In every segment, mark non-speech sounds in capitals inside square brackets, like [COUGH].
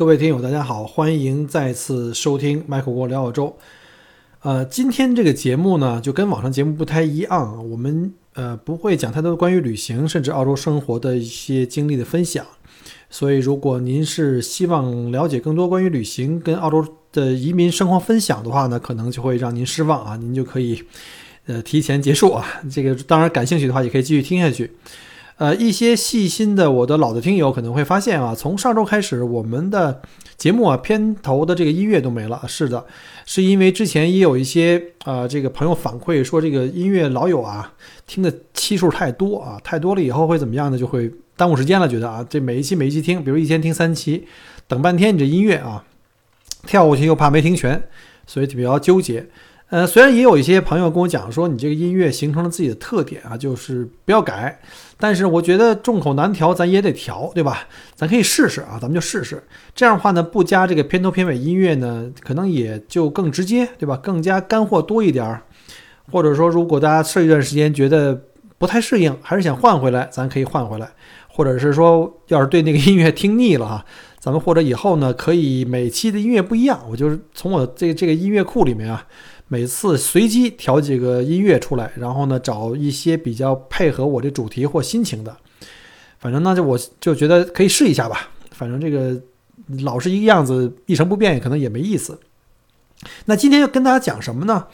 各位听友，大家好，欢迎再次收听麦克国聊澳洲。呃，今天这个节目呢，就跟网上节目不太一样，我们呃不会讲太多关于旅行，甚至澳洲生活的一些经历的分享。所以，如果您是希望了解更多关于旅行跟澳洲的移民生活分享的话呢，可能就会让您失望啊，您就可以呃提前结束啊。这个当然感兴趣的话，也可以继续听下去。呃，一些细心的我的老的听友可能会发现啊，从上周开始，我们的节目啊片头的这个音乐都没了。是的，是因为之前也有一些啊这个朋友反馈说，这个音乐老有啊听的期数太多啊，太多了以后会怎么样呢？就会耽误时间了。觉得啊，这每一期每一期听，比如一天听三期，等半天你这音乐啊跳过去又怕没听全，所以就比较纠结。呃，虽然也有一些朋友跟我讲说，你这个音乐形成了自己的特点啊，就是不要改。但是我觉得众口难调，咱也得调，对吧？咱可以试试啊，咱们就试试。这样的话呢，不加这个片头片尾音乐呢，可能也就更直接，对吧？更加干货多一点儿。或者说，如果大家试一段时间觉得不太适应，还是想换回来，咱可以换回来。或者是说，要是对那个音乐听腻了哈，咱们或者以后呢，可以每期的音乐不一样，我就是从我这这个音乐库里面啊。每次随机调几个音乐出来，然后呢，找一些比较配合我这主题或心情的。反正呢，就我就觉得可以试一下吧。反正这个老是一个样子一成不变，可能也没意思。那今天要跟大家讲什么呢？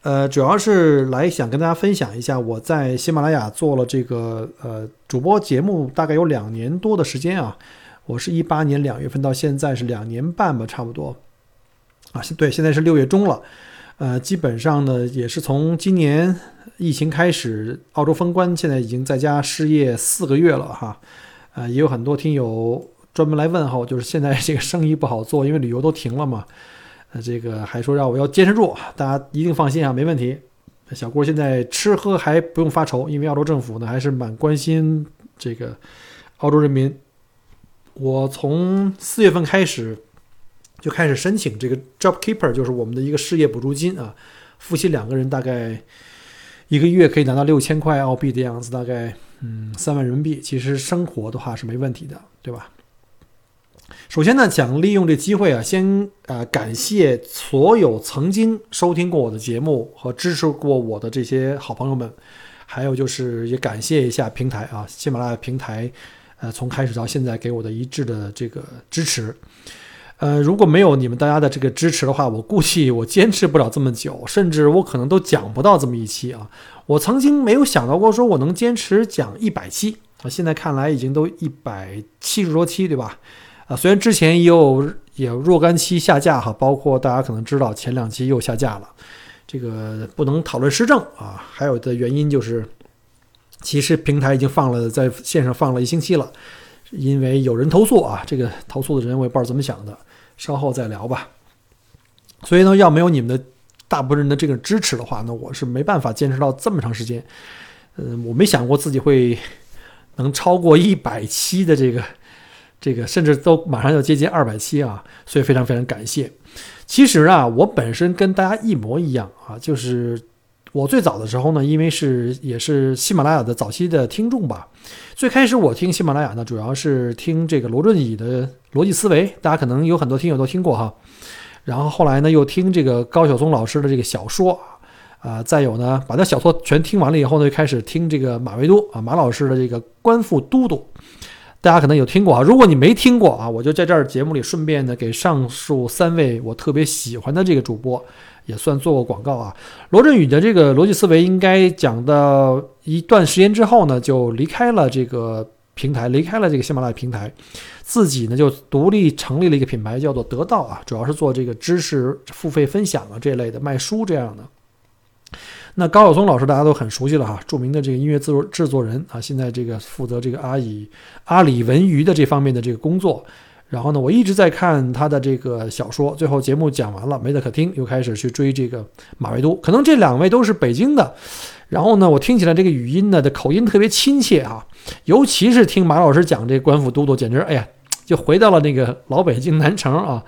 呃，主要是来想跟大家分享一下我在喜马拉雅做了这个呃主播节目，大概有两年多的时间啊。我是一八年两月份到现在是两年半吧，差不多。啊，对，现在是六月中了。呃，基本上呢，也是从今年疫情开始，澳洲封关，现在已经在家失业四个月了哈。呃，也有很多听友专门来问候，就是现在这个生意不好做，因为旅游都停了嘛。呃，这个还说让我要坚持住，大家一定放心啊，没问题。小郭现在吃喝还不用发愁，因为澳洲政府呢还是蛮关心这个澳洲人民。我从四月份开始。就开始申请这个 Job Keeper，就是我们的一个失业补助金啊。夫妻两个人大概一个月可以拿到六千块澳币的样子，大概嗯三万人民币。其实生活的话是没问题的，对吧？首先呢，想利用这机会啊，先呃感谢所有曾经收听过我的节目和支持过我的这些好朋友们，还有就是也感谢一下平台啊，喜马拉雅平台，呃，从开始到现在给我的一致的这个支持。呃，如果没有你们大家的这个支持的话，我估计我坚持不了这么久，甚至我可能都讲不到这么一期啊。我曾经没有想到过说我能坚持讲一百期啊，现在看来已经都一百七十多期，对吧？啊，虽然之前也有也有若干期下架哈，包括大家可能知道前两期又下架了，这个不能讨论时政啊。还有的原因就是，其实平台已经放了在线上放了一星期了，因为有人投诉啊，这个投诉的人我也不知道怎么想的。稍后再聊吧。所以呢，要没有你们的大部分人的这个支持的话，那我是没办法坚持到这么长时间。嗯，我没想过自己会 [LAUGHS] 能超过一百期的这个这个，甚至都马上要接近二百期啊。所以非常非常感谢。其实啊，我本身跟大家一模一样啊，就是我最早的时候呢，因为是也是喜马拉雅的早期的听众吧。最开始我听喜马拉雅呢，主要是听这个罗振宇的逻辑思维，大家可能有很多听友都听过哈。然后后来呢，又听这个高晓松老师的这个小说，啊，再有呢，把这小说全听完了以后呢，就开始听这个马未都啊马老师的这个官复都督，大家可能有听过啊。如果你没听过啊，我就在这儿节目里顺便呢，给上述三位我特别喜欢的这个主播。也算做过广告啊。罗振宇的这个逻辑思维应该讲到一段时间之后呢，就离开了这个平台，离开了这个喜马拉雅平台，自己呢就独立成立了一个品牌，叫做得到啊，主要是做这个知识付费分享啊这类的卖书这样的。那高晓松老师大家都很熟悉了哈，著名的这个音乐制作制作人啊，现在这个负责这个阿里阿里文娱的这方面的这个工作。然后呢，我一直在看他的这个小说，最后节目讲完了，没得可听，又开始去追这个马未都。可能这两位都是北京的，然后呢，我听起来这个语音呢的口音特别亲切啊，尤其是听马老师讲这官府都督，简直哎呀，就回到了那个老北京南城啊，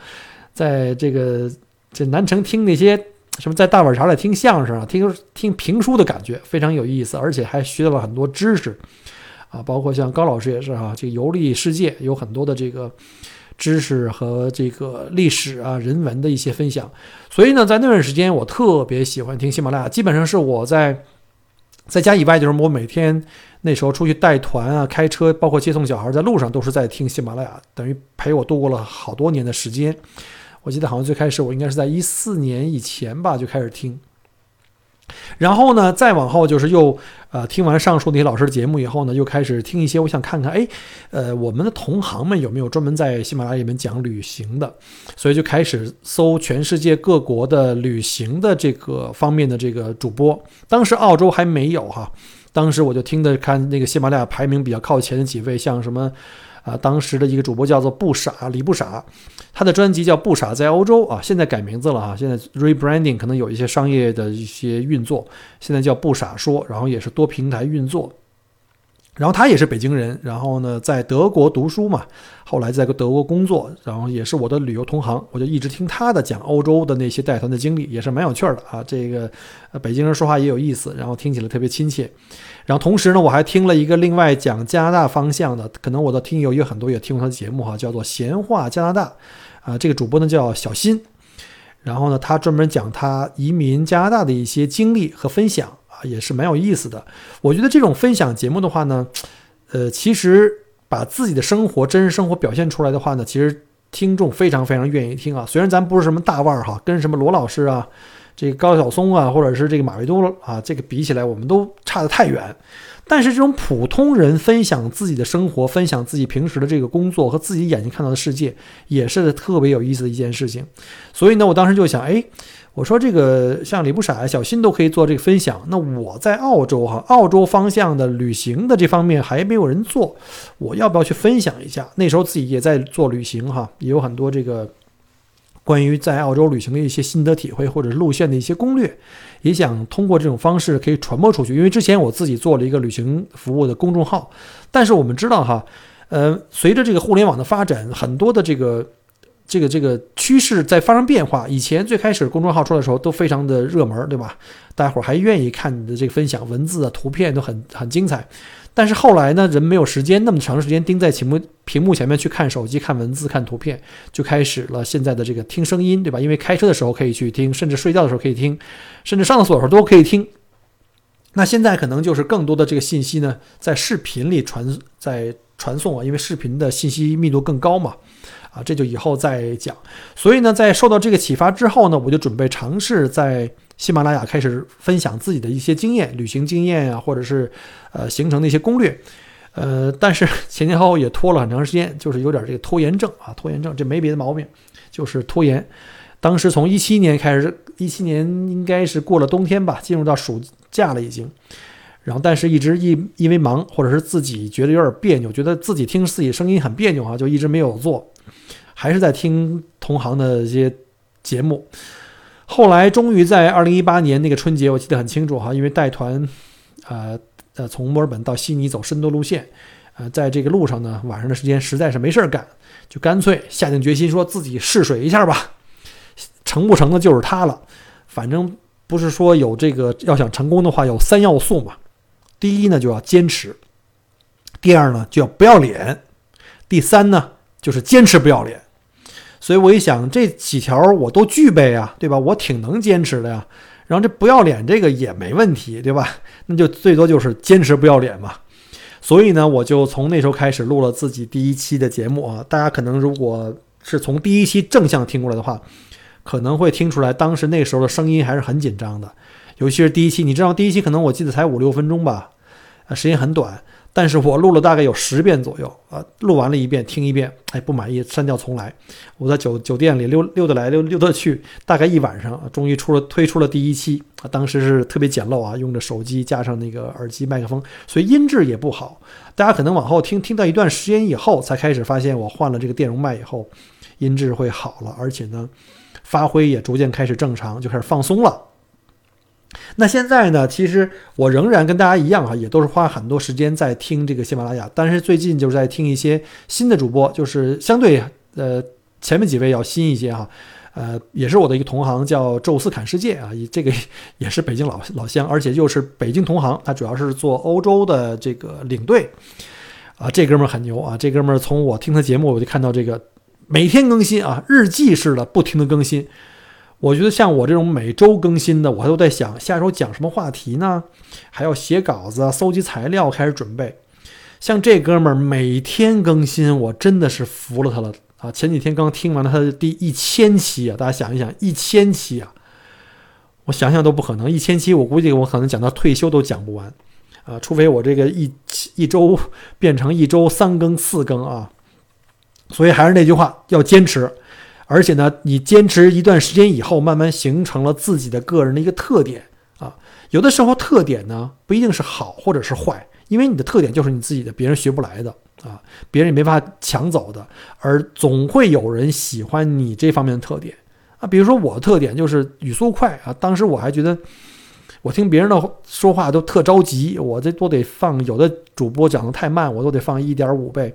在这个这南城听那些什么在大碗茶里听相声啊，听听评书的感觉非常有意思，而且还学到了很多知识啊，包括像高老师也是哈，这个游历世界有很多的这个。知识和这个历史啊、人文的一些分享。所以呢，在那段时间，我特别喜欢听喜马拉雅，基本上是我在在家以外，就是我每天那时候出去带团啊、开车，包括接送小孩，在路上都是在听喜马拉雅，等于陪我度过了好多年的时间。我记得好像最开始我应该是在一四年以前吧就开始听。然后呢，再往后就是又，呃，听完上述那些老师的节目以后呢，又开始听一些，我想看看，哎，呃，我们的同行们有没有专门在喜马拉雅里面讲旅行的，所以就开始搜全世界各国的旅行的这个方面的这个主播。当时澳洲还没有哈，当时我就听的看那个喜马拉雅排名比较靠前的几位，像什么。啊，当时的一个主播叫做不傻李不傻，他的专辑叫不傻在欧洲啊，现在改名字了哈，现在 rebranding 可能有一些商业的一些运作，现在叫不傻说，然后也是多平台运作。然后他也是北京人，然后呢在德国读书嘛，后来在德国工作，然后也是我的旅游同行，我就一直听他的讲欧洲的那些带团的经历，也是蛮有趣的啊。这个北京人说话也有意思，然后听起来特别亲切。然后同时呢，我还听了一个另外讲加拿大方向的，可能我的听友有很多也听过他的节目哈，叫做闲话加拿大啊。这个主播呢叫小新，然后呢他专门讲他移民加拿大的一些经历和分享啊。也是蛮有意思的。我觉得这种分享节目的话呢，呃，其实把自己的生活、真实生活表现出来的话呢，其实听众非常非常愿意听啊。虽然咱不是什么大腕儿哈，跟什么罗老师啊、这个高晓松啊，或者是这个马未都啊，这个比起来，我们都差得太远。但是这种普通人分享自己的生活，分享自己平时的这个工作和自己眼睛看到的世界，也是特别有意思的一件事情。所以呢，我当时就想，哎。我说这个像李不傻、小新都可以做这个分享，那我在澳洲哈，澳洲方向的旅行的这方面还没有人做，我要不要去分享一下？那时候自己也在做旅行哈，也有很多这个关于在澳洲旅行的一些心得体会或者是路线的一些攻略，也想通过这种方式可以传播出去。因为之前我自己做了一个旅行服务的公众号，但是我们知道哈，呃，随着这个互联网的发展，很多的这个。这个这个趋势在发生变化。以前最开始公众号出来的时候都非常的热门，对吧？大家伙儿还愿意看你的这个分享，文字啊、图片都很很精彩。但是后来呢，人没有时间那么长时间盯在屏幕屏幕前面去看手机、看文字、看图片，就开始了现在的这个听声音，对吧？因为开车的时候可以去听，甚至睡觉的时候可以听，甚至上厕所的时候都可以听。那现在可能就是更多的这个信息呢，在视频里传在传送啊，因为视频的信息密度更高嘛。啊，这就以后再讲。所以呢，在受到这个启发之后呢，我就准备尝试在喜马拉雅开始分享自己的一些经验、旅行经验啊，或者是呃行程的一些攻略。呃，但是 [LAUGHS] 前前后后也拖了很长时间，就是有点这个拖延症啊，拖延症，这没别的毛病，就是拖延。当时从一七年开始，一七年应该是过了冬天吧，进入到暑假了已经。然后，但是一直因因为忙，或者是自己觉得有点别扭，觉得自己听自己声音很别扭啊，就一直没有做。还是在听同行的一些节目，后来终于在二零一八年那个春节，我记得很清楚哈，因为带团，呃呃，从墨尔本到悉尼走深度路线，呃，在这个路上呢，晚上的时间实在是没事儿干，就干脆下定决心说自己试水一下吧，成不成的就是他了，反正不是说有这个要想成功的话，有三要素嘛，第一呢就要坚持，第二呢就要不要脸，第三呢就是坚持不要脸。所以我一想，这几条我都具备啊，对吧？我挺能坚持的呀。然后这不要脸这个也没问题，对吧？那就最多就是坚持不要脸嘛。所以呢，我就从那时候开始录了自己第一期的节目啊。大家可能如果是从第一期正向听过来的话，可能会听出来当时那时候的声音还是很紧张的，尤其是第一期。你知道第一期可能我记得才五六分钟吧，啊，时间很短。但是我录了大概有十遍左右啊，录完了一遍，听一遍，哎，不满意，删掉重来。我在酒酒店里溜溜达来溜溜达去，大概一晚上，终于出了推出了第一期啊。当时是特别简陋啊，用着手机加上那个耳机麦克风，所以音质也不好。大家可能往后听听到一段时间以后，才开始发现我换了这个电容麦以后，音质会好了，而且呢，发挥也逐渐开始正常，就开始放松了。那现在呢？其实我仍然跟大家一样啊，也都是花很多时间在听这个喜马拉雅。但是最近就是在听一些新的主播，就是相对呃前面几位要新一些哈。呃，也是我的一个同行，叫宙斯侃世界啊，这个也是北京老老乡，而且又是北京同行。他主要是做欧洲的这个领队啊，这哥们儿很牛啊！这哥们儿从我听他节目，我就看到这个每天更新啊，日记式的不停的更新。我觉得像我这种每周更新的，我还都在想下周讲什么话题呢？还要写稿子、搜集材料、开始准备。像这哥们儿每天更新，我真的是服了他了啊！前几天刚听完了他的第一千期啊，大家想一想，一千期啊，我想想都不可能，一千期我估计我可能讲到退休都讲不完啊，除非我这个一一周变成一周三更四更啊。所以还是那句话，要坚持。而且呢，你坚持一段时间以后，慢慢形成了自己的个人的一个特点啊。有的时候特点呢不一定是好或者是坏，因为你的特点就是你自己的，别人学不来的啊，别人也没法抢走的。而总会有人喜欢你这方面的特点啊。比如说我的特点就是语速快啊。当时我还觉得，我听别人的说话都特着急，我这都得放。有的主播讲的太慢，我都得放一点五倍，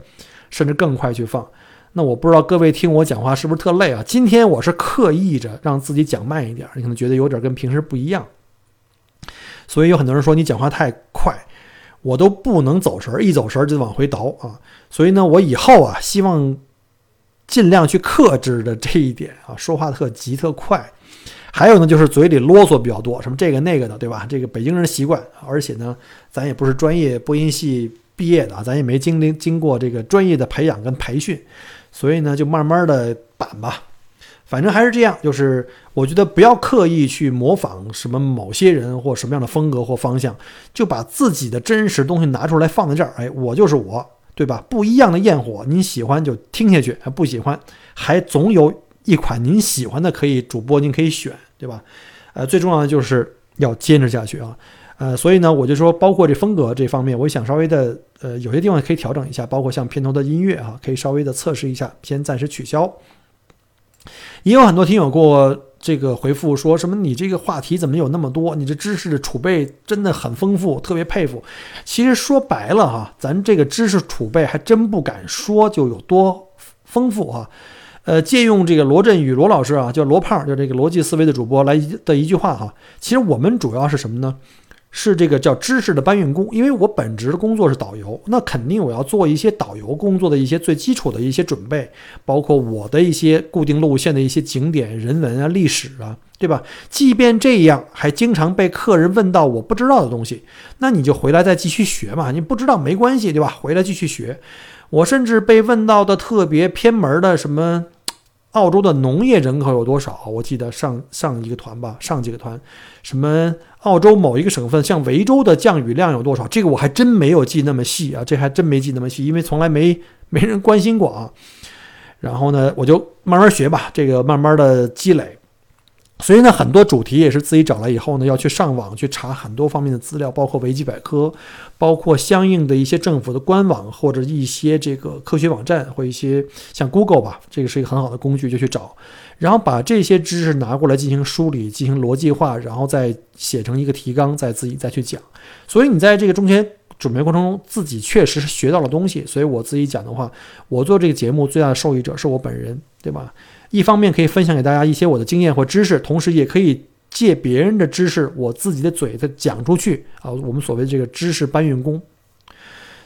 甚至更快去放。那我不知道各位听我讲话是不是特累啊？今天我是刻意着让自己讲慢一点，你可能觉得有点跟平时不一样。所以有很多人说你讲话太快，我都不能走神儿，一走神儿就往回倒啊。所以呢，我以后啊，希望尽量去克制的这一点啊，说话特急特快。还有呢，就是嘴里啰嗦比较多，什么这个那个的，对吧？这个北京人习惯，而且呢，咱也不是专业播音系毕业的啊，咱也没经历经过这个专业的培养跟培训。所以呢，就慢慢的板吧，反正还是这样。就是我觉得不要刻意去模仿什么某些人或什么样的风格或方向，就把自己的真实东西拿出来放在这儿。哎，我就是我，对吧？不一样的焰火，您喜欢就听下去，不喜欢还总有一款您喜欢的可以主播您可以选，对吧？呃，最重要的就是要坚持下去啊。呃，所以呢，我就说，包括这风格这方面，我想稍微的，呃，有些地方可以调整一下，包括像片头的音乐啊，可以稍微的测试一下，先暂时取消。也有很多听友给我这个回复说什么，你这个话题怎么有那么多？你这知识的储备真的很丰富，特别佩服。其实说白了哈，咱这个知识储备还真不敢说就有多丰富哈。呃，借用这个罗振宇罗老师啊，叫罗胖，就这个逻辑思维的主播来的一句话哈，其实我们主要是什么呢？是这个叫知识的搬运工，因为我本职的工作是导游，那肯定我要做一些导游工作的一些最基础的一些准备，包括我的一些固定路线的一些景点、人文啊、历史啊，对吧？即便这样，还经常被客人问到我不知道的东西，那你就回来再继续学嘛。你不知道没关系，对吧？回来继续学。我甚至被问到的特别偏门的什么，澳洲的农业人口有多少？我记得上上一个团吧，上几个团，什么？澳洲某一个省份，像维州的降雨量有多少？这个我还真没有记那么细啊，这还真没记那么细，因为从来没没人关心过啊。然后呢，我就慢慢学吧，这个慢慢的积累。所以呢，很多主题也是自己找来以后呢，要去上网去查很多方面的资料，包括维基百科，包括相应的一些政府的官网或者一些这个科学网站或一些像 Google 吧，这个是一个很好的工具，就去找。然后把这些知识拿过来进行梳理、进行逻辑化，然后再写成一个提纲，再自己再去讲。所以你在这个中间准备过程中，自己确实是学到了东西。所以我自己讲的话，我做这个节目最大的受益者是我本人，对吧？一方面可以分享给大家一些我的经验或知识，同时也可以借别人的知识，我自己的嘴再讲出去啊。我们所谓这个知识搬运工。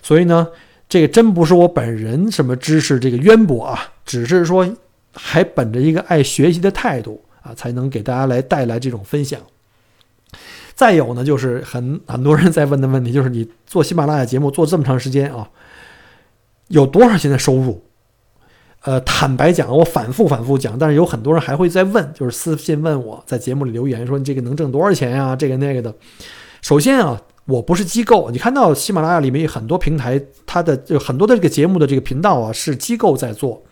所以呢，这个真不是我本人什么知识这个渊博啊，只是说。还本着一个爱学习的态度啊，才能给大家来带来这种分享。再有呢，就是很很多人在问的问题，就是你做喜马拉雅节目做这么长时间啊，有多少钱的收入？呃，坦白讲，我反复反复讲，但是有很多人还会在问，就是私信问我在节目里留言说你这个能挣多少钱呀？这个那个的。首先啊，我不是机构，你看到喜马拉雅里面有很多平台，它的就很多的这个节目的这个频道啊，是机构在做。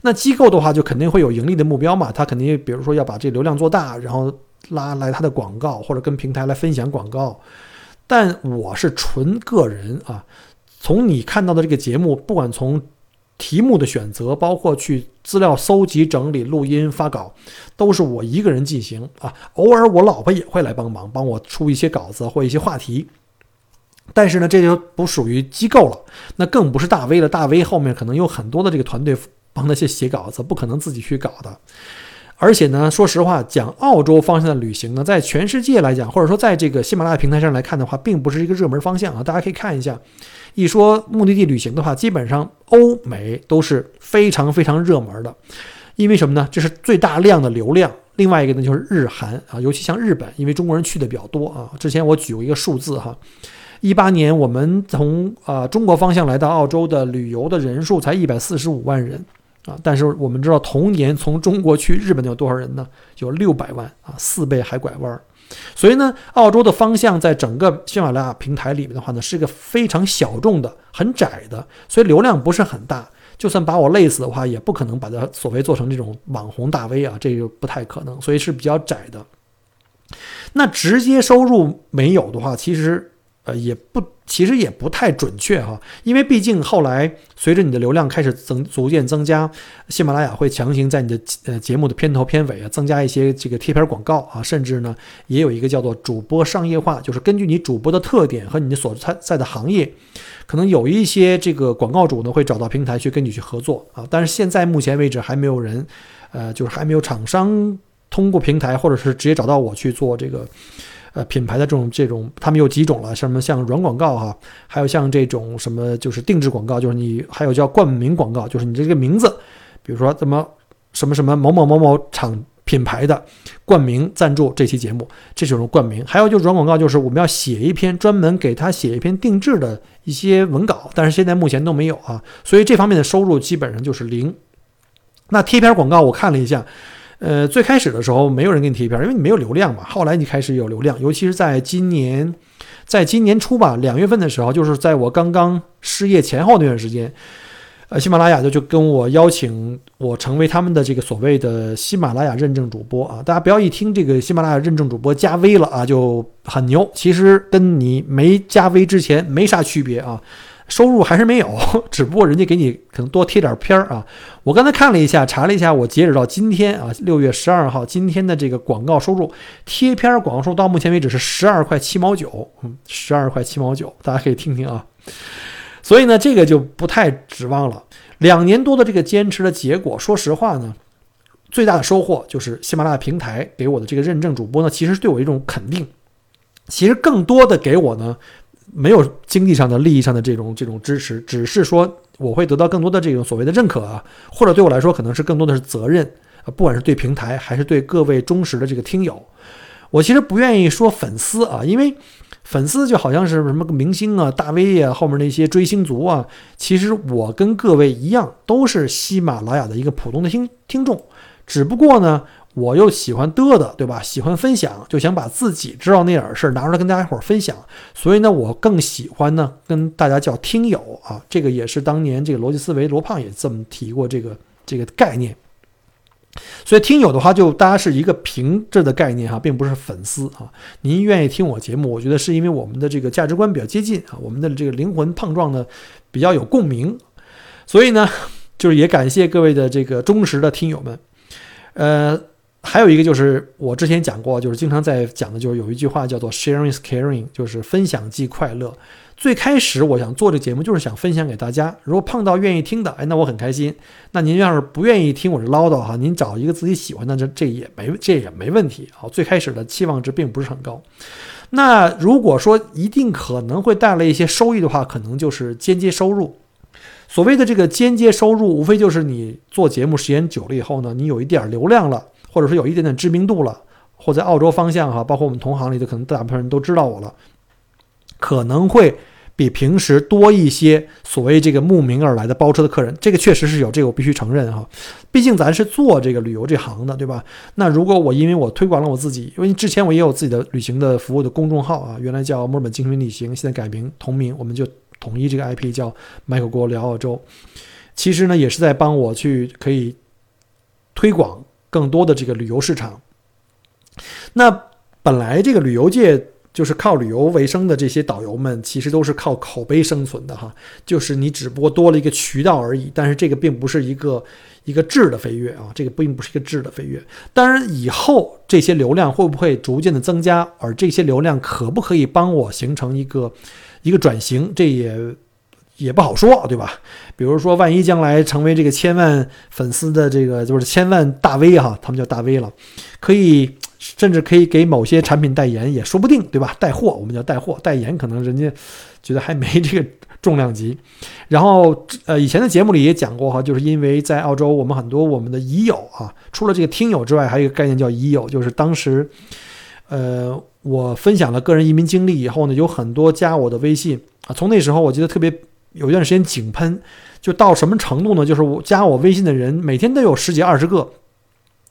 那机构的话，就肯定会有盈利的目标嘛，他肯定比如说要把这流量做大，然后拉来他的广告，或者跟平台来分享广告。但我是纯个人啊，从你看到的这个节目，不管从题目的选择，包括去资料搜集、整理、录音、发稿，都是我一个人进行啊。偶尔我老婆也会来帮忙，帮我出一些稿子或一些话题。但是呢，这就不属于机构了，那更不是大 V 了。大 V 后面可能有很多的这个团队。帮那些写稿子，不可能自己去搞的。而且呢，说实话，讲澳洲方向的旅行呢，在全世界来讲，或者说在这个喜马拉雅平台上来看的话，并不是一个热门方向啊。大家可以看一下，一说目的地旅行的话，基本上欧美都是非常非常热门的，因为什么呢？这是最大量的流量。另外一个呢，就是日韩啊，尤其像日本，因为中国人去的比较多啊。之前我举过一个数字哈，一八年我们从啊中国方向来到澳洲的旅游的人数才一百四十五万人。啊！但是我们知道，同年从中国去日本的有多少人呢？有六百万啊，四倍还拐弯儿。所以呢，澳洲的方向在整个喜马拉雅平台里面的话呢，是一个非常小众的、很窄的，所以流量不是很大。就算把我累死的话，也不可能把它所谓做成这种网红大 V 啊，这个不太可能。所以是比较窄的。那直接收入没有的话，其实。呃，也不，其实也不太准确哈，因为毕竟后来随着你的流量开始增逐渐增加，喜马拉雅会强行在你的呃节目的片头片尾啊增加一些这个贴片广告啊，甚至呢也有一个叫做主播商业化，就是根据你主播的特点和你所在在的行业，可能有一些这个广告主呢会找到平台去跟你去合作啊，但是现在目前为止还没有人，呃，就是还没有厂商通过平台或者是直接找到我去做这个。呃，品牌的这种这种，他们有几种了，什么像软广告哈，还有像这种什么就是定制广告，就是你还有叫冠名广告，就是你这个名字，比如说怎么什么什么某某某某厂品牌的冠名赞助这期节目，这种冠名。还有就是软广告，就是我们要写一篇专门给他写一篇定制的一些文稿，但是现在目前都没有啊，所以这方面的收入基本上就是零。那贴片广告我看了一下。呃，最开始的时候没有人给你贴片，因为你没有流量嘛。后来你开始有流量，尤其是在今年，在今年初吧，两月份的时候，就是在我刚刚失业前后那段时间，呃，喜马拉雅就就跟我邀请我成为他们的这个所谓的喜马拉雅认证主播啊。大家不要一听这个喜马拉雅认证主播加 V 了啊就很牛，其实跟你没加 V 之前没啥区别啊。收入还是没有，[LAUGHS] 只不过人家给你可能多贴点片儿啊。我刚才看了一下，查了一下，我截止到今天啊，六月十二号，今天的这个广告收入，贴片广告收入到目前为止是十二块七毛九，嗯，十二块七毛九，大家可以听听啊。所以呢，这个就不太指望了。两年多的这个坚持的结果，说实话呢，最大的收获就是喜马拉雅平台给我的这个认证主播呢，其实对我一种肯定。其实更多的给我呢。没有经济上的利益上的这种这种支持，只是说我会得到更多的这种所谓的认可啊，或者对我来说可能是更多的是责任啊，不管是对平台还是对各位忠实的这个听友，我其实不愿意说粉丝啊，因为粉丝就好像是什么明星啊、大 V 啊，后面那些追星族啊，其实我跟各位一样，都是喜马拉雅的一个普通的听听众，只不过呢。我又喜欢嘚的，对吧？喜欢分享，就想把自己知道那点事拿出来跟大家伙儿分享。所以呢，我更喜欢呢跟大家叫听友啊。这个也是当年这个逻辑思维罗胖也这么提过这个这个概念。所以听友的话，就大家是一个平着的概念哈，并不是粉丝啊。您愿意听我节目，我觉得是因为我们的这个价值观比较接近啊，我们的这个灵魂碰撞呢比较有共鸣。所以呢，就是也感谢各位的这个忠实的听友们，呃。还有一个就是我之前讲过，就是经常在讲的，就是有一句话叫做 “sharing is caring”，就是分享即快乐。最开始我想做这节目，就是想分享给大家。如果碰到愿意听的，哎，那我很开心。那您要是不愿意听我这唠叨哈，您找一个自己喜欢的，这这也没这也没问题。好，最开始的期望值并不是很高。那如果说一定可能会带来一些收益的话，可能就是间接收入。所谓的这个间接收入，无非就是你做节目时间久了以后呢，你有一点流量了。或者说有一点点知名度了，或在澳洲方向哈，包括我们同行里的可能大部分人都知道我了，可能会比平时多一些所谓这个慕名而来的包车的客人，这个确实是有，这个我必须承认哈。毕竟咱是做这个旅游这行的，对吧？那如果我因为我推广了我自己，因为之前我也有自己的旅行的服务的公众号啊，原来叫墨尔本精品旅行，现在改名同名，我们就统一这个 IP 叫麦克锅聊澳洲。其实呢，也是在帮我去可以推广。更多的这个旅游市场，那本来这个旅游界就是靠旅游为生的这些导游们，其实都是靠口碑生存的哈。就是你只不过多了一个渠道而已，但是这个并不是一个一个质的飞跃啊，这个并不是一个质的飞跃。当然，以后这些流量会不会逐渐的增加，而这些流量可不可以帮我形成一个一个转型，这也也不好说，对吧？比如说，万一将来成为这个千万粉丝的这个就是千万大 V 哈，他们叫大 V 了，可以甚至可以给某些产品代言也说不定，对吧？带货我们叫带货，代言可能人家觉得还没这个重量级。然后呃，以前的节目里也讲过哈，就是因为在澳洲，我们很多我们的已友啊，除了这个听友之外，还有一个概念叫已友，就是当时呃。我分享了个人移民经历以后呢，有很多加我的微信啊。从那时候，我记得特别有一段时间井喷，就到什么程度呢？就是我加我微信的人每天都有十几二十个，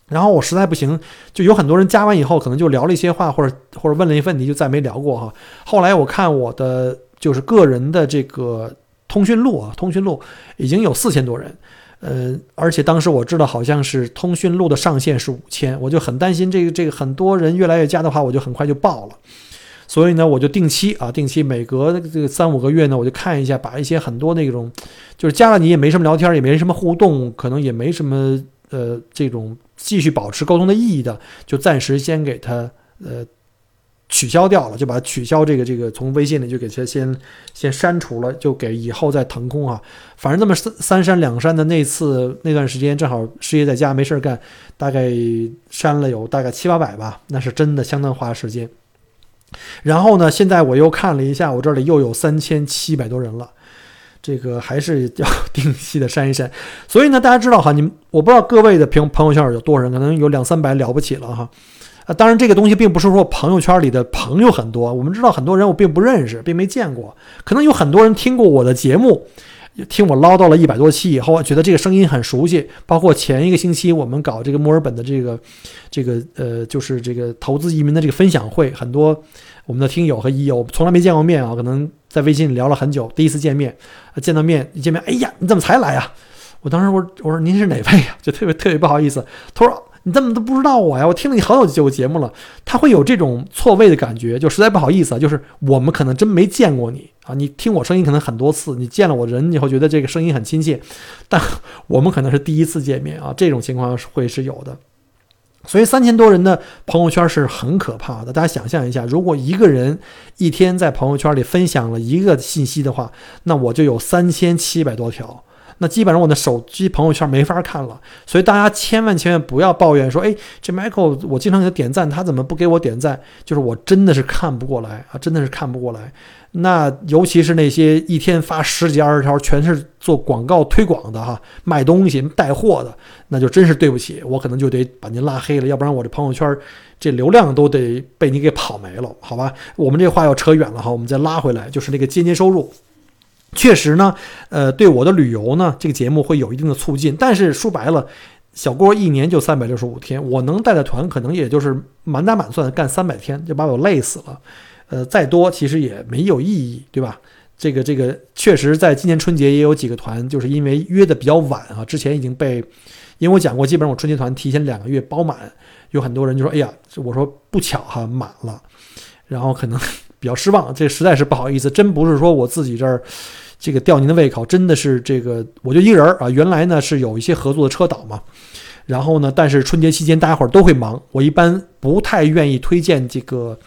然后我实在不行，就有很多人加完以后，可能就聊了一些话，或者或者问了一些问题，就再没聊过哈。后来我看我的就是个人的这个通讯录啊，通讯录已经有四千多人。呃，而且当时我知道好像是通讯录的上限是五千，我就很担心这个这个很多人越来越加的话，我就很快就爆了。所以呢，我就定期啊，定期每隔这个三五个月呢，我就看一下，把一些很多那种就是加了你也没什么聊天，也没什么互动，可能也没什么呃这种继续保持沟通的意义的，就暂时先给他呃。取消掉了，就把取消这个这个从微信里就给他先先删除了，就给以后再腾空啊。反正那么三三删两删的那次那段时间，正好失业在家没事干，大概删了有大概七八百吧，那是真的相当花时间。然后呢，现在我又看了一下，我这里又有三千七百多人了，这个还是要定期的删一删。所以呢，大家知道哈，你们我不知道各位的朋朋友圈有多少人，可能有两三百了不起了哈。啊，当然，这个东西并不是说朋友圈里的朋友很多。我们知道很多人我并不认识，并没见过。可能有很多人听过我的节目，听我唠叨了一百多期以后，觉得这个声音很熟悉。包括前一个星期我们搞这个墨尔本的这个这个呃，就是这个投资移民的这个分享会，很多我们的听友和益友从来没见过面啊，可能在微信聊了很久，第一次见面，见到面一见面，哎呀，你怎么才来呀？我当时我我说您是哪位呀？就特别特别不好意思。他说。你怎么都不知道我呀？我听了你好久节目了，他会有这种错位的感觉，就实在不好意思啊。就是我们可能真没见过你啊，你听我声音可能很多次，你见了我人以后觉得这个声音很亲切，但 [LAUGHS] 我们可能是第一次见面啊，这种情况会是有的。所以三千多人的朋友圈是很可怕的，大家想象一下，如果一个人一天在朋友圈里分享了一个信息的话，那我就有三千七百多条。那基本上我的手机朋友圈没法看了，所以大家千万千万不要抱怨说，哎，这 Michael 我经常给他点赞，他怎么不给我点赞？就是我真的是看不过来啊，真的是看不过来。那尤其是那些一天发十几二十条，全是做广告推广的哈，卖东西带货的，那就真是对不起，我可能就得把您拉黑了，要不然我这朋友圈这流量都得被你给跑没了，好吧？我们这话要扯远了哈，我们再拉回来，就是那个间接收入。确实呢，呃，对我的旅游呢，这个节目会有一定的促进。但是说白了，小郭一年就三百六十五天，我能带的团可能也就是满打满算干三百天，就把我累死了。呃，再多其实也没有意义，对吧？这个这个，确实在今年春节也有几个团，就是因为约的比较晚啊，之前已经被，因为我讲过，基本上我春节团提前两个月包满，有很多人就说，哎呀，我说不巧哈，满了，然后可能 [LAUGHS] 比较失望，这实在是不好意思，真不是说我自己这儿。这个吊您的胃口，真的是这个，我就一个人儿啊。原来呢是有一些合作的车导嘛，然后呢，但是春节期间大家伙儿都会忙，我一般不太愿意推荐这个，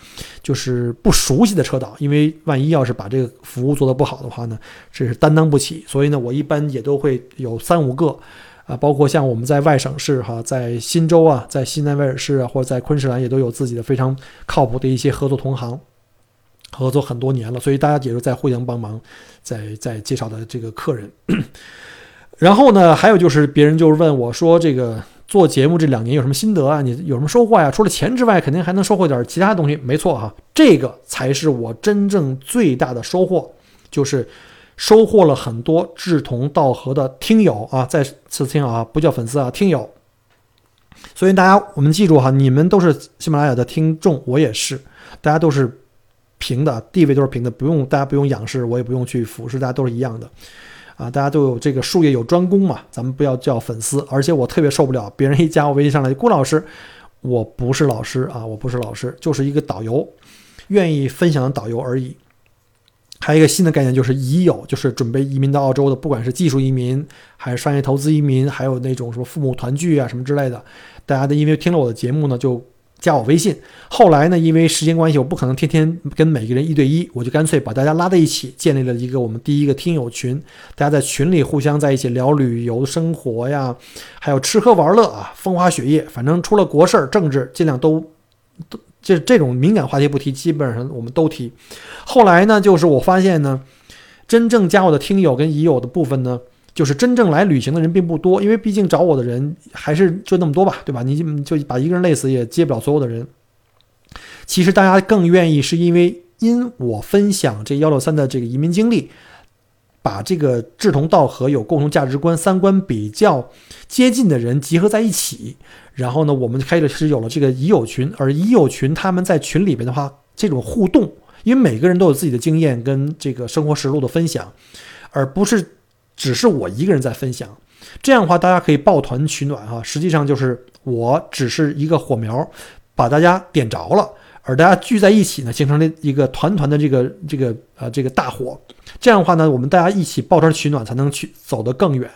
就是不熟悉的车导，因为万一要是把这个服务做得不好的话呢，这是担当不起。所以呢，我一般也都会有三五个，啊，包括像我们在外省市哈，在新州啊，在西南威尔士啊，或者在昆士兰也都有自己的非常靠谱的一些合作同行。合作很多年了，所以大家也是在互相帮忙，在在介绍的这个客人。然后呢，还有就是别人就是问我说：“这个做节目这两年有什么心得啊？你有什么收获呀？除了钱之外，肯定还能收获点其他东西。”没错哈，这个才是我真正最大的收获，就是收获了很多志同道合的听友啊！再次听啊，不叫粉丝啊，听友。所以大家我们记住哈，你们都是喜马拉雅的听众，我也是，大家都是。平的地位都是平的，不用大家不用仰视，我也不用去俯视，大家都是一样的，啊，大家都有这个术业有专攻嘛，咱们不要叫粉丝。而且我特别受不了别人一加我微信上来，郭老师，我不是老师啊，我不是老师，就是一个导游，愿意分享的导游而已。还有一个新的概念就是已有，就是准备移民到澳洲的，不管是技术移民还是商业投资移民，还有那种什么父母团聚啊什么之类的，大家的因为听了我的节目呢就。加我微信。后来呢，因为时间关系，我不可能天天跟每个人一对一，我就干脆把大家拉在一起，建立了一个我们第一个听友群。大家在群里互相在一起聊旅游、生活呀，还有吃喝玩乐啊，风花雪月，反正除了国事儿、政治，尽量都都这这种敏感话题不提，基本上我们都提。后来呢，就是我发现呢，真正加我的听友跟已有的部分呢。就是真正来旅行的人并不多，因为毕竟找我的人还是就那么多吧，对吧？你就把一个人累死也接不了所有的人。其实大家更愿意是因为因我分享这幺六三的这个移民经历，把这个志同道合、有共同价值观、三观比较接近的人集合在一起，然后呢，我们开始是有了这个已友群，而已友群他们在群里边的话，这种互动，因为每个人都有自己的经验跟这个生活实录的分享，而不是。只是我一个人在分享，这样的话大家可以抱团取暖哈。实际上就是我只是一个火苗，把大家点着了，而大家聚在一起呢，形成了一个团团的这个这个呃这个大火。这样的话呢，我们大家一起抱团取暖，才能去走得更远。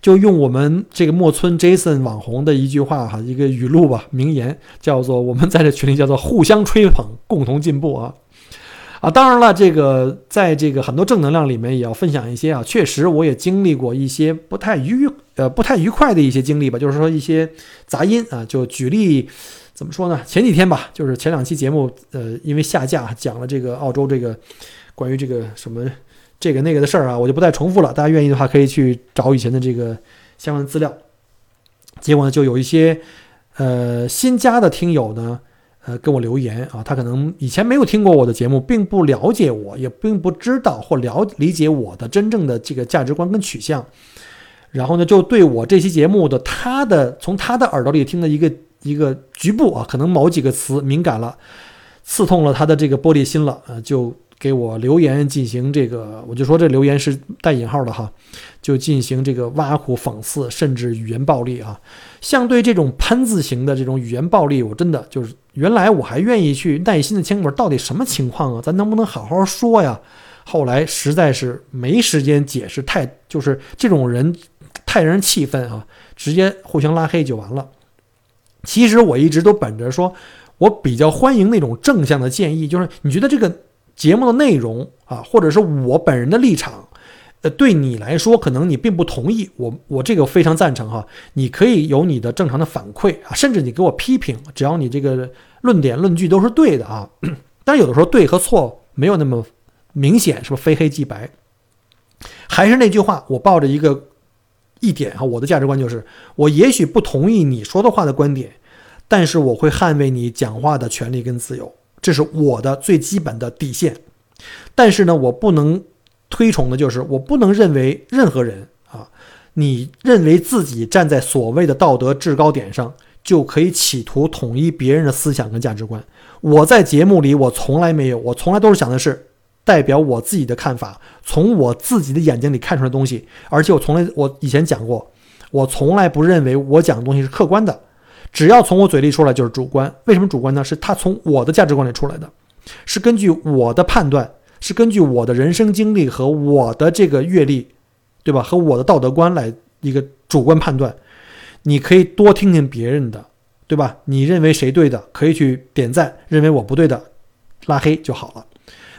就用我们这个莫村 Jason 网红的一句话哈，一个语录吧，名言叫做：“我们在这群里叫做互相吹捧，共同进步啊。”啊，当然了，这个在这个很多正能量里面也要分享一些啊。确实，我也经历过一些不太愉呃不太愉快的一些经历吧，就是说一些杂音啊。就举例，怎么说呢？前几天吧，就是前两期节目，呃，因为下架讲了这个澳洲这个关于这个什么这个那个的事儿啊，我就不再重复了。大家愿意的话，可以去找以前的这个相关资料。结果呢，就有一些呃新加的听友呢。呃，给我留言啊，他可能以前没有听过我的节目，并不了解我，也并不知道或了理解我的真正的这个价值观跟取向，然后呢，就对我这期节目的他的从他的耳朵里听的一个一个局部啊，可能某几个词敏感了，刺痛了他的这个玻璃心了，呃，就。给我留言进行这个，我就说这留言是带引号的哈，就进行这个挖苦、讽刺，甚至语言暴力啊。像对这种喷字型的这种语言暴力，我真的就是原来我还愿意去耐心的听，会儿到底什么情况啊？咱能不能好好说呀？后来实在是没时间解释，太就是这种人太让人气愤啊，直接互相拉黑就完了。其实我一直都本着说，我比较欢迎那种正向的建议，就是你觉得这个。节目的内容啊，或者是我本人的立场，呃，对你来说可能你并不同意，我我这个非常赞成哈，你可以有你的正常的反馈啊，甚至你给我批评，只要你这个论点论据都是对的啊。[CLEARS THROAT] 但是有的时候对和错没有那么明显，是不是非黑即白？还是那句话，我抱着一个一点哈，我的价值观就是，我也许不同意你说的话的观点，但是我会捍卫你讲话的权利跟自由。这是我的最基本的底线，但是呢，我不能推崇的就是，我不能认为任何人啊，你认为自己站在所谓的道德制高点上，就可以企图统一别人的思想跟价值观。我在节目里，我从来没有，我从来都是想的是代表我自己的看法，从我自己的眼睛里看出来东西，而且我从来，我以前讲过，我从来不认为我讲的东西是客观的。只要从我嘴里出来就是主观，为什么主观呢？是他从我的价值观里出来的，是根据我的判断，是根据我的人生经历和我的这个阅历，对吧？和我的道德观来一个主观判断。你可以多听听别人的，对吧？你认为谁对的，可以去点赞；认为我不对的，拉黑就好了。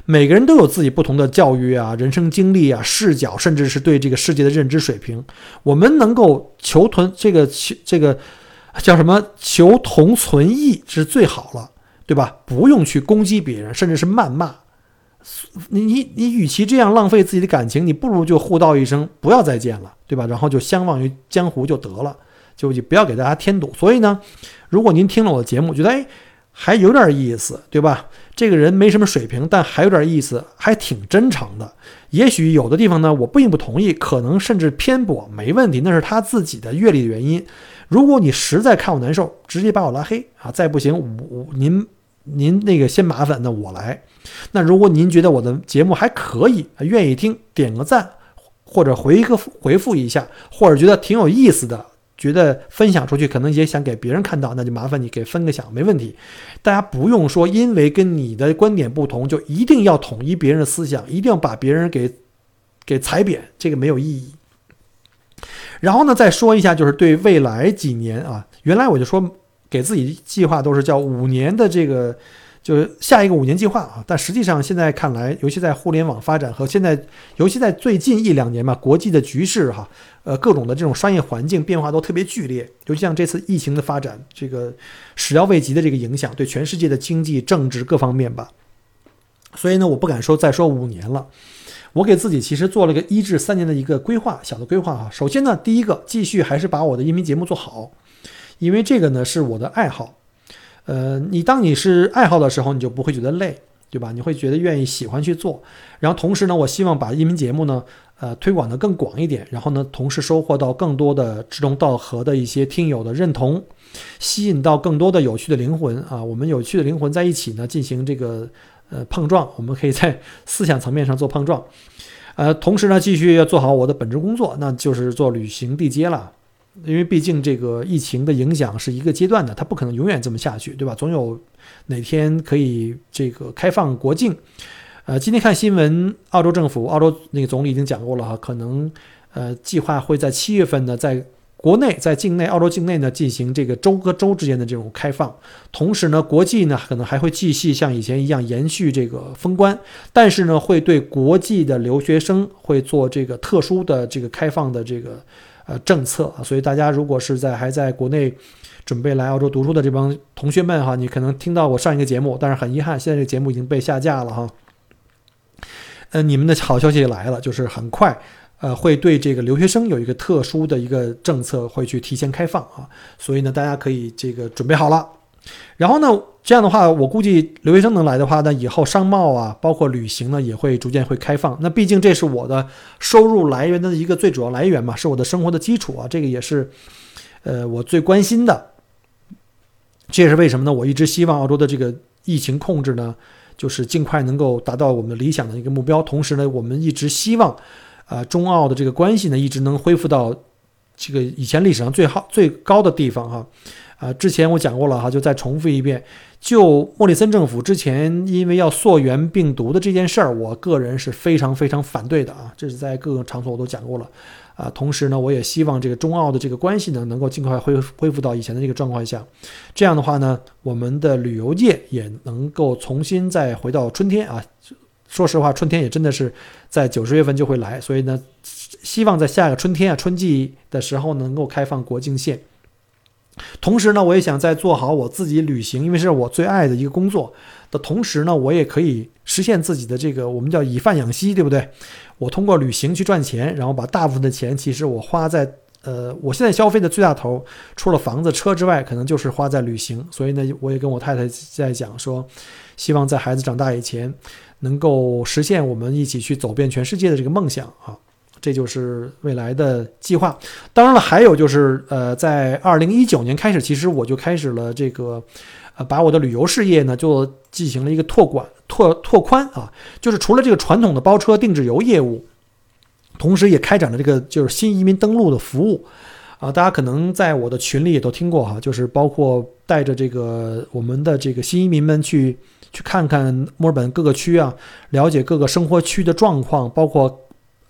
每个人都有自己不同的教育啊、人生经历啊、视角，甚至是对这个世界的认知水平。我们能够求同这个求这个。叫什么？求同存异是最好了，对吧？不用去攻击别人，甚至是谩骂。你你你，与其这样浪费自己的感情，你不如就互道一声不要再见了，对吧？然后就相忘于江湖就得了，就就不要给大家添堵。所以呢，如果您听了我的节目，觉得哎还有点意思，对吧？这个人没什么水平，但还有点意思，还挺真诚的。也许有的地方呢，我并不同意，可能甚至偏颇，没问题，那是他自己的阅历的原因。如果你实在看我难受，直接把我拉黑啊！再不行，我我您您那个先麻烦，那我来。那如果您觉得我的节目还可以，愿意听，点个赞，或者回一个回复一下，或者觉得挺有意思的，觉得分享出去可能也想给别人看到，那就麻烦你给分个享，没问题。大家不用说，因为跟你的观点不同，就一定要统一别人的思想，一定要把别人给给踩扁，这个没有意义。然后呢，再说一下，就是对未来几年啊，原来我就说，给自己计划都是叫五年的这个。就是下一个五年计划啊，但实际上现在看来，尤其在互联网发展和现在，尤其在最近一两年吧，国际的局势哈，呃，各种的这种商业环境变化都特别剧烈，尤其像这次疫情的发展，这个始料未及的这个影响，对全世界的经济、政治各方面吧。所以呢，我不敢说再说五年了，我给自己其实做了个一至三年的一个规划，小的规划哈。首先呢，第一个，继续还是把我的音频节目做好，因为这个呢是我的爱好。呃，你当你是爱好的时候，你就不会觉得累，对吧？你会觉得愿意喜欢去做。然后同时呢，我希望把音频节目呢，呃，推广的更广一点。然后呢，同时收获到更多的志同道合的一些听友的认同，吸引到更多的有趣的灵魂啊！我们有趣的灵魂在一起呢，进行这个呃碰撞。我们可以在思想层面上做碰撞。呃，同时呢，继续要做好我的本职工作，那就是做旅行地接了。因为毕竟这个疫情的影响是一个阶段的，它不可能永远这么下去，对吧？总有哪天可以这个开放国境。呃，今天看新闻，澳洲政府、澳洲那个总理已经讲过了哈，可能呃计划会在七月份呢，在国内、在境内、澳洲境内呢进行这个州和州之间的这种开放。同时呢，国际呢可能还会继续像以前一样延续这个封关，但是呢会对国际的留学生会做这个特殊的这个开放的这个。呃，政策啊，所以大家如果是在还在国内准备来澳洲读书的这帮同学们哈，你可能听到我上一个节目，但是很遗憾，现在这个节目已经被下架了哈。呃，你们的好消息也来了，就是很快，呃，会对这个留学生有一个特殊的一个政策会去提前开放啊，所以呢，大家可以这个准备好了。然后呢，这样的话，我估计留学生能来的话，那以后商贸啊，包括旅行呢，也会逐渐会开放。那毕竟这是我的收入来源的一个最主要来源嘛，是我的生活的基础啊，这个也是，呃，我最关心的。这也是为什么呢？我一直希望澳洲的这个疫情控制呢，就是尽快能够达到我们理想的一个目标。同时呢，我们一直希望，呃，中澳的这个关系呢，一直能恢复到这个以前历史上最好最高的地方哈。啊之前我讲过了哈，就再重复一遍。就莫里森政府之前因为要溯源病毒的这件事儿，我个人是非常非常反对的啊。这是在各个场所我都讲过了啊。同时呢，我也希望这个中澳的这个关系呢，能够尽快恢恢复到以前的这个状况下。这样的话呢，我们的旅游业也能够重新再回到春天啊。说实话，春天也真的是在九十月份就会来，所以呢，希望在下一个春天啊，春季的时候能够开放国境线。同时呢，我也想在做好我自己旅行，因为是我最爱的一个工作的同时呢，我也可以实现自己的这个我们叫以饭养息，对不对？我通过旅行去赚钱，然后把大部分的钱其实我花在呃，我现在消费的最大头，除了房子车之外，可能就是花在旅行。所以呢，我也跟我太太在讲说，希望在孩子长大以前，能够实现我们一起去走遍全世界的这个梦想啊。这就是未来的计划。当然了，还有就是，呃，在二零一九年开始，其实我就开始了这个，呃，把我的旅游事业呢，就进行了一个拓管、拓拓宽啊。就是除了这个传统的包车定制游业务，同时也开展了这个就是新移民登陆的服务啊。大家可能在我的群里也都听过哈，就是包括带着这个我们的这个新移民们去去看看墨尔本各个区啊，了解各个生活区的状况，包括。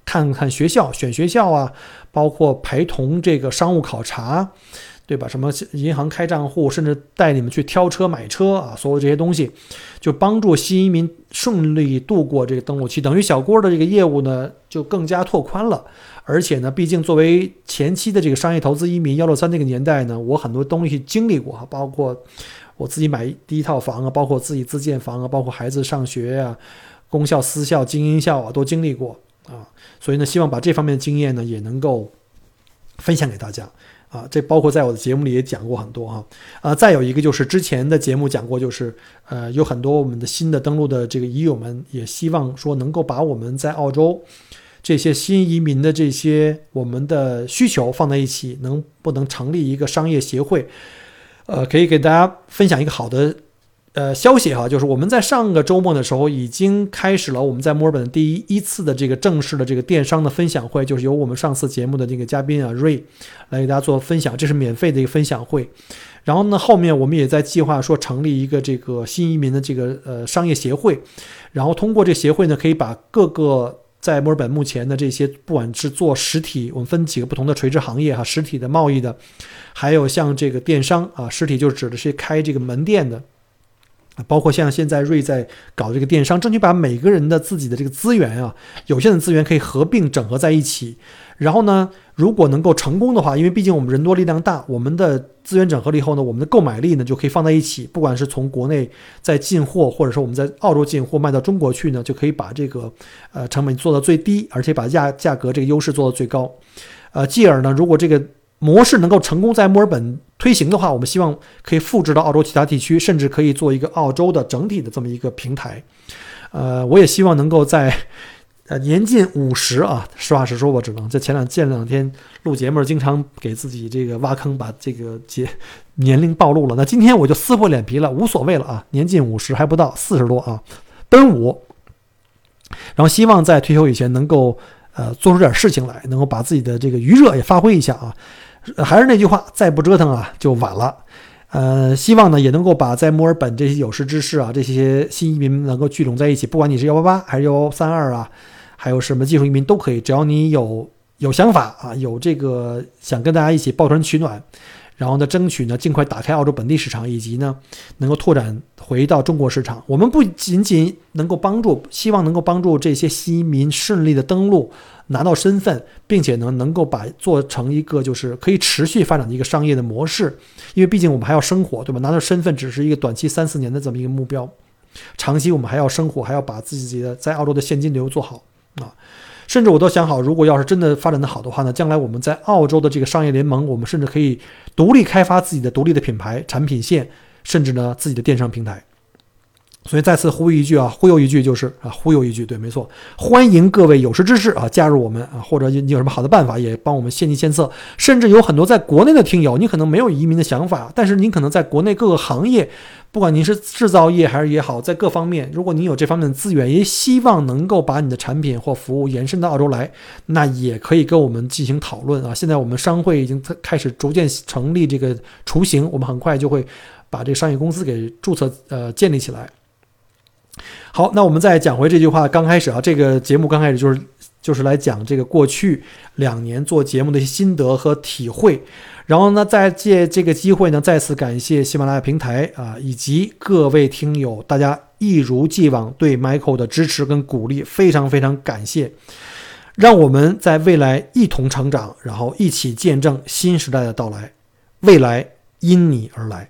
看看学校，选学校啊，包括陪同这个商务考察，对吧？什么银行开账户，甚至带你们去挑车买车啊，所有这些东西，就帮助新移民顺利度过这个登陆期。等于小郭的这个业务呢，就更加拓宽了。而且呢，毕竟作为前期的这个商业投资移民，幺六三那个年代呢，我很多东西经历过啊，包括我自己买第一套房啊，包括自己自建房啊，包括孩子上学呀，公校、私校、精英校啊，都经历过。啊，所以呢，希望把这方面的经验呢，也能够分享给大家啊。这包括在我的节目里也讲过很多哈。啊，再有一个就是之前的节目讲过，就是呃，有很多我们的新的登陆的这个移友们，也希望说能够把我们在澳洲这些新移民的这些我们的需求放在一起，能不能成立一个商业协会？呃，可以给大家分享一个好的。呃，消息哈，就是我们在上个周末的时候已经开始了我们在墨尔本第一一次的这个正式的这个电商的分享会，就是由我们上次节目的那个嘉宾啊瑞来给大家做分享，这是免费的一个分享会。然后呢，后面我们也在计划说成立一个这个新移民的这个呃商业协会，然后通过这协会呢，可以把各个在墨尔本目前的这些，不管是做实体，我们分几个不同的垂直行业哈，实体的贸易的，还有像这个电商啊，实体就指的是开这个门店的。包括像现在瑞在搞这个电商，争取把每个人的自己的这个资源啊，有限的资源可以合并整合在一起。然后呢，如果能够成功的话，因为毕竟我们人多力量大，我们的资源整合了以后呢，我们的购买力呢就可以放在一起。不管是从国内再进货，或者说我们在澳洲进货卖到中国去呢，就可以把这个呃成本做到最低，而且把价价格这个优势做到最高。呃，继而呢，如果这个模式能够成功在墨尔本推行的话，我们希望可以复制到澳洲其他地区，甚至可以做一个澳洲的整体的这么一个平台。呃，我也希望能够在呃年近五十啊，实话实说，我只能在前两前两天录节目，经常给自己这个挖坑，把这个节年龄暴露了。那今天我就撕破脸皮了，无所谓了啊，年近五十还不到四十多啊，奔五。然后希望在退休以前能够呃做出点事情来，能够把自己的这个余热也发挥一下啊。还是那句话，再不折腾啊，就晚了。呃，希望呢也能够把在墨尔本这些有识之士啊，这些新移民能够聚拢在一起。不管你是幺八八还是幺三二啊，还有什么技术移民都可以，只要你有有想法啊，有这个想跟大家一起抱团取暖。然后呢，争取呢尽快打开澳洲本地市场，以及呢能够拓展回到中国市场。我们不仅仅能够帮助，希望能够帮助这些新移民顺利的登陆，拿到身份，并且呢能够把做成一个就是可以持续发展的一个商业的模式。因为毕竟我们还要生活，对吧？拿到身份只是一个短期三四年的这么一个目标，长期我们还要生活，还要把自己的在澳洲的现金流做好啊。甚至我都想好，如果要是真的发展的好的话呢，将来我们在澳洲的这个商业联盟，我们甚至可以独立开发自己的独立的品牌、产品线，甚至呢自己的电商平台。所以再次呼吁一句啊，忽悠一句就是啊，忽悠一句，对，没错，欢迎各位有识之士啊加入我们啊，或者你有什么好的办法，也帮我们献计献策。甚至有很多在国内的听友，你可能没有移民的想法，但是您可能在国内各个行业。不管您是制造业还是也好，在各方面，如果您有这方面的资源，也希望能够把你的产品或服务延伸到澳洲来，那也可以跟我们进行讨论啊。现在我们商会已经开始逐渐成立这个雏形，我们很快就会把这个商业公司给注册呃建立起来。好，那我们再讲回这句话，刚开始啊，这个节目刚开始就是就是来讲这个过去两年做节目的一些心得和体会。然后呢，再借这个机会呢，再次感谢喜马拉雅平台啊，以及各位听友，大家一如既往对 Michael 的支持跟鼓励，非常非常感谢。让我们在未来一同成长，然后一起见证新时代的到来。未来因你而来。